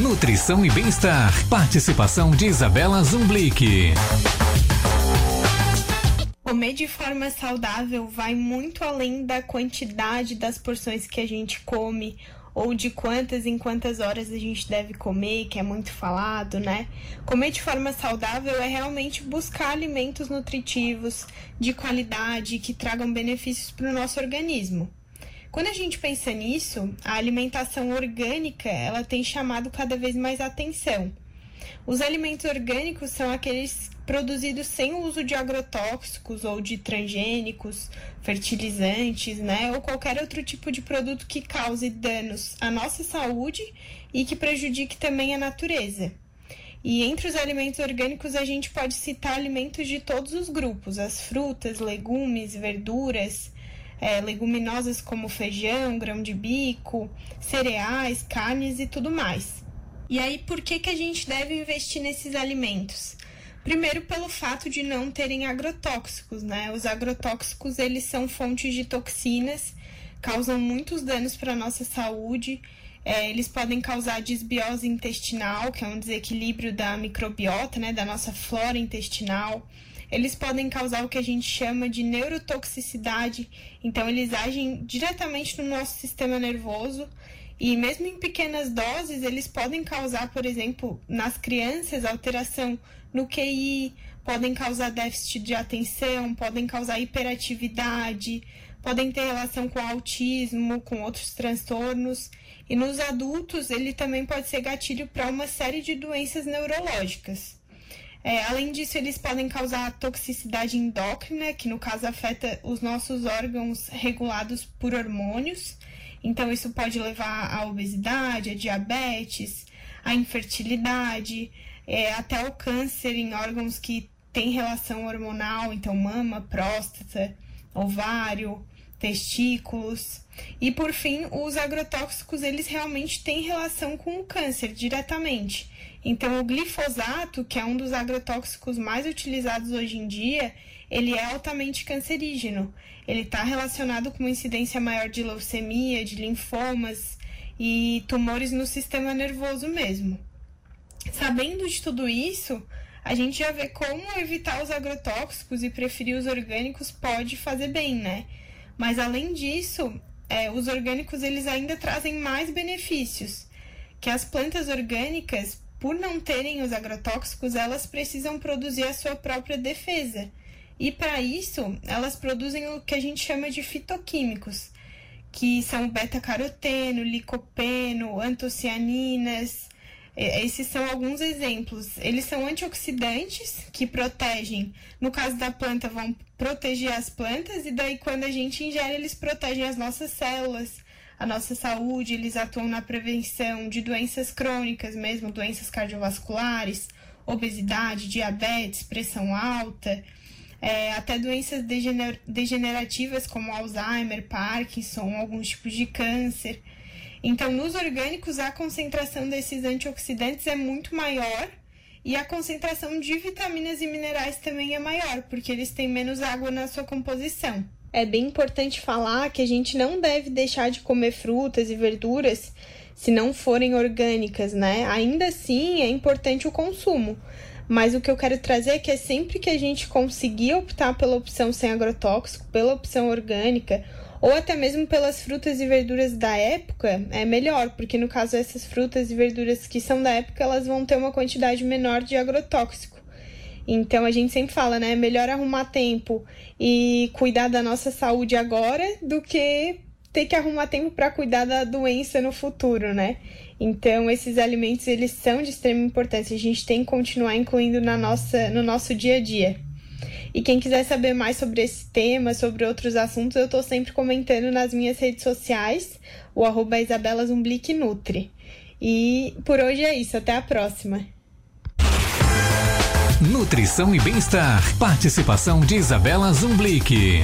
Nutrição e bem-estar. Participação de Isabela Zumblick. Comer de forma saudável vai muito além da quantidade das porções que a gente come ou de quantas em quantas horas a gente deve comer, que é muito falado, né? Comer de forma saudável é realmente buscar alimentos nutritivos, de qualidade, que tragam benefícios para o nosso organismo. Quando a gente pensa nisso, a alimentação orgânica ela tem chamado cada vez mais atenção. Os alimentos orgânicos são aqueles produzidos sem o uso de agrotóxicos ou de transgênicos, fertilizantes, né, ou qualquer outro tipo de produto que cause danos à nossa saúde e que prejudique também a natureza. E entre os alimentos orgânicos a gente pode citar alimentos de todos os grupos, as frutas, legumes, verduras, é, leguminosas como feijão, grão de bico, cereais, carnes e tudo mais. E aí, por que, que a gente deve investir nesses alimentos? Primeiro, pelo fato de não terem agrotóxicos, né? Os agrotóxicos, eles são fontes de toxinas, causam muitos danos para a nossa saúde. É, eles podem causar desbiose intestinal, que é um desequilíbrio da microbiota, né? Da nossa flora intestinal. Eles podem causar o que a gente chama de neurotoxicidade, então eles agem diretamente no nosso sistema nervoso e mesmo em pequenas doses, eles podem causar, por exemplo, nas crianças, alteração no QI, podem causar déficit de atenção, podem causar hiperatividade, podem ter relação com autismo, com outros transtornos. E nos adultos, ele também pode ser gatilho para uma série de doenças neurológicas. É, além disso, eles podem causar toxicidade endócrina, que no caso afeta os nossos órgãos regulados por hormônios. Então, isso pode levar à obesidade, à diabetes, à infertilidade, é, até o câncer em órgãos que têm relação hormonal, então mama, próstata, ovário, testículos. E por fim, os agrotóxicos, eles realmente têm relação com o câncer diretamente. Então, o glifosato, que é um dos agrotóxicos mais utilizados hoje em dia, ele é altamente cancerígeno. Ele está relacionado com uma incidência maior de leucemia, de linfomas e tumores no sistema nervoso mesmo. Sabendo de tudo isso, a gente já vê como evitar os agrotóxicos e preferir os orgânicos pode fazer bem, né? Mas além disso, é, os orgânicos eles ainda trazem mais benefícios, que as plantas orgânicas, por não terem os agrotóxicos, elas precisam produzir a sua própria defesa. E para isso, elas produzem o que a gente chama de fitoquímicos, que são beta-caroteno, licopeno, antocianinas, esses são alguns exemplos. Eles são antioxidantes que protegem. No caso da planta, vão proteger as plantas, e daí, quando a gente ingere, eles protegem as nossas células, a nossa saúde. Eles atuam na prevenção de doenças crônicas, mesmo doenças cardiovasculares, obesidade, diabetes, pressão alta. É, até doenças degener degenerativas como Alzheimer, Parkinson, alguns tipos de câncer. Então, nos orgânicos, a concentração desses antioxidantes é muito maior e a concentração de vitaminas e minerais também é maior, porque eles têm menos água na sua composição. É bem importante falar que a gente não deve deixar de comer frutas e verduras se não forem orgânicas, né? Ainda assim, é importante o consumo. Mas o que eu quero trazer é que é sempre que a gente conseguir optar pela opção sem agrotóxico, pela opção orgânica ou até mesmo pelas frutas e verduras da época, é melhor, porque no caso essas frutas e verduras que são da época, elas vão ter uma quantidade menor de agrotóxico. Então a gente sempre fala, né, é melhor arrumar tempo e cuidar da nossa saúde agora do que ter que arrumar tempo para cuidar da doença no futuro, né? Então esses alimentos eles são de extrema importância, a gente tem que continuar incluindo na nossa no nosso dia a dia. E quem quiser saber mais sobre esse tema, sobre outros assuntos, eu estou sempre comentando nas minhas redes sociais, o arroba Isabela Zumblick Nutri. E por hoje é isso, até a próxima. Nutrição e bem-estar. Participação de Isabela Zumblick.